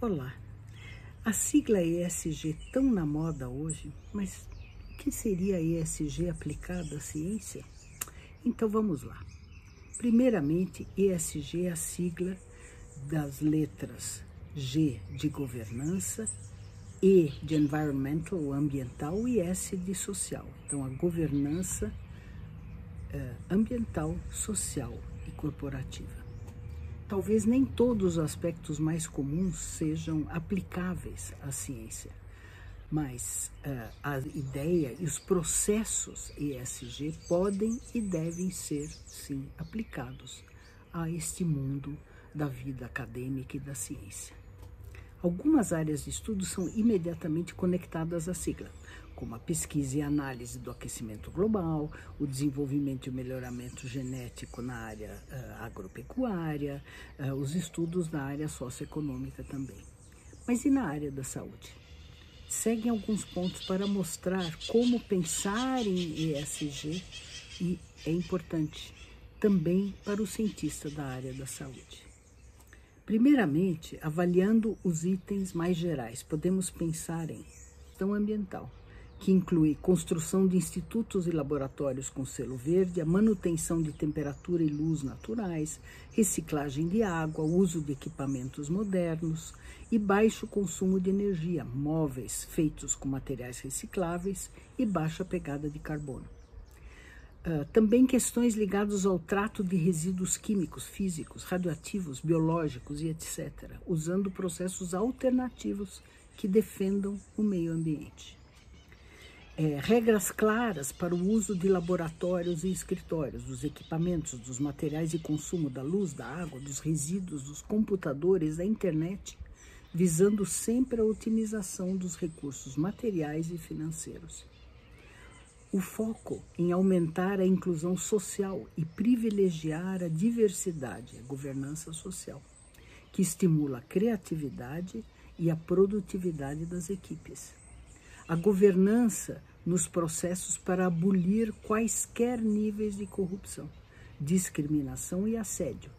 Olá, a sigla ESG tão na moda hoje, mas o que seria ESG aplicado à ciência? Então vamos lá. Primeiramente, ESG é a sigla das letras G de governança, E de environmental, ambiental e S de social. Então a governança eh, ambiental, social e corporativa talvez nem todos os aspectos mais comuns sejam aplicáveis à ciência, mas uh, a ideia e os processos ESG podem e devem ser, sim, aplicados a este mundo da vida acadêmica e da ciência. Algumas áreas de estudo são imediatamente conectadas à sigla, como a pesquisa e análise do aquecimento global, o desenvolvimento e o melhoramento genético na área uh, agropecuária, uh, os estudos na área socioeconômica também. Mas e na área da saúde? Seguem alguns pontos para mostrar como pensar em ESG e é importante também para o cientista da área da saúde. Primeiramente, avaliando os itens mais gerais, podemos pensar em questão ambiental, que inclui construção de institutos e laboratórios com selo verde, a manutenção de temperatura e luz naturais, reciclagem de água, uso de equipamentos modernos e baixo consumo de energia, móveis feitos com materiais recicláveis e baixa pegada de carbono. Uh, também questões ligadas ao trato de resíduos químicos, físicos, radioativos, biológicos e etc., usando processos alternativos que defendam o meio ambiente é, regras claras para o uso de laboratórios e escritórios, dos equipamentos, dos materiais de consumo da luz, da água, dos resíduos, dos computadores, da internet, visando sempre a otimização dos recursos materiais e financeiros. O foco em aumentar a inclusão social e privilegiar a diversidade, a governança social, que estimula a criatividade e a produtividade das equipes a governança nos processos para abolir quaisquer níveis de corrupção, discriminação e assédio,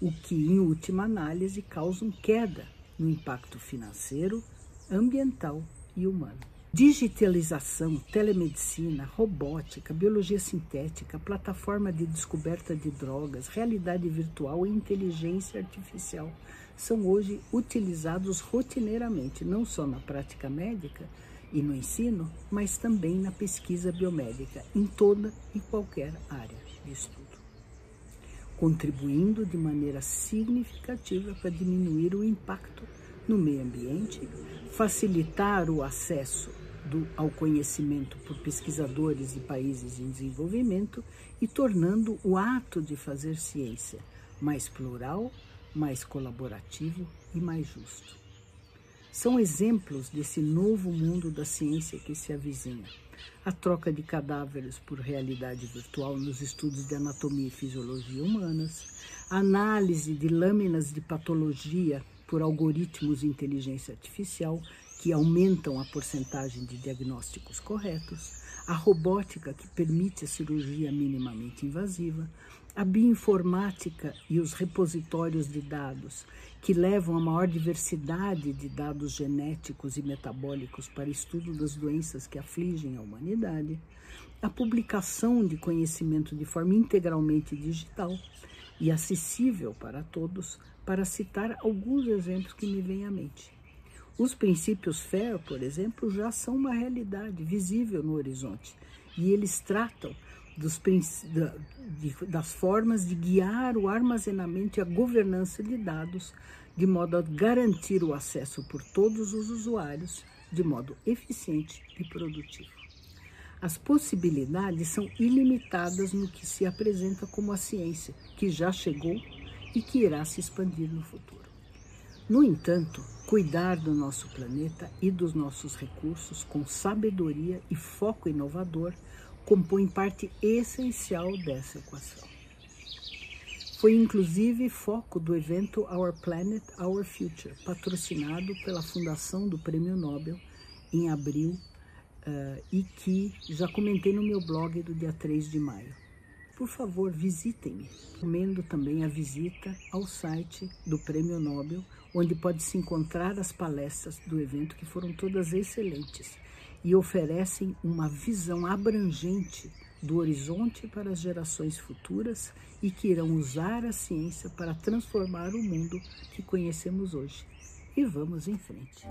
o que, em última análise, causam queda no impacto financeiro, ambiental e humano. Digitalização, telemedicina, robótica, biologia sintética, plataforma de descoberta de drogas, realidade virtual e inteligência artificial são hoje utilizados rotineiramente, não só na prática médica, e no ensino, mas também na pesquisa biomédica, em toda e qualquer área de estudo, contribuindo de maneira significativa para diminuir o impacto no meio ambiente, facilitar o acesso do, ao conhecimento por pesquisadores de países em desenvolvimento e tornando o ato de fazer ciência mais plural, mais colaborativo e mais justo são exemplos desse novo mundo da ciência que se avizinha. A troca de cadáveres por realidade virtual nos estudos de anatomia e fisiologia humanas, a análise de lâminas de patologia por algoritmos de inteligência artificial que aumentam a porcentagem de diagnósticos corretos, a robótica que permite a cirurgia minimamente invasiva, a bioinformática e os repositórios de dados, que levam a maior diversidade de dados genéticos e metabólicos para estudo das doenças que afligem a humanidade, a publicação de conhecimento de forma integralmente digital e acessível para todos, para citar alguns exemplos que me vêm à mente. Os princípios FAIR, por exemplo, já são uma realidade visível no horizonte e eles tratam dos, das formas de guiar o armazenamento e a governança de dados, de modo a garantir o acesso por todos os usuários de modo eficiente e produtivo. As possibilidades são ilimitadas no que se apresenta como a ciência, que já chegou e que irá se expandir no futuro. No entanto, cuidar do nosso planeta e dos nossos recursos com sabedoria e foco inovador compõe parte essencial dessa equação. Foi inclusive foco do evento Our Planet, Our Future, patrocinado pela Fundação do Prêmio Nobel em abril uh, e que já comentei no meu blog do dia 3 de maio. Por favor, visitem-me. Recomendo também a visita ao site do Prêmio Nobel, onde pode se encontrar as palestras do evento, que foram todas excelentes e oferecem uma visão abrangente do horizonte para as gerações futuras e que irão usar a ciência para transformar o mundo que conhecemos hoje. E vamos em frente.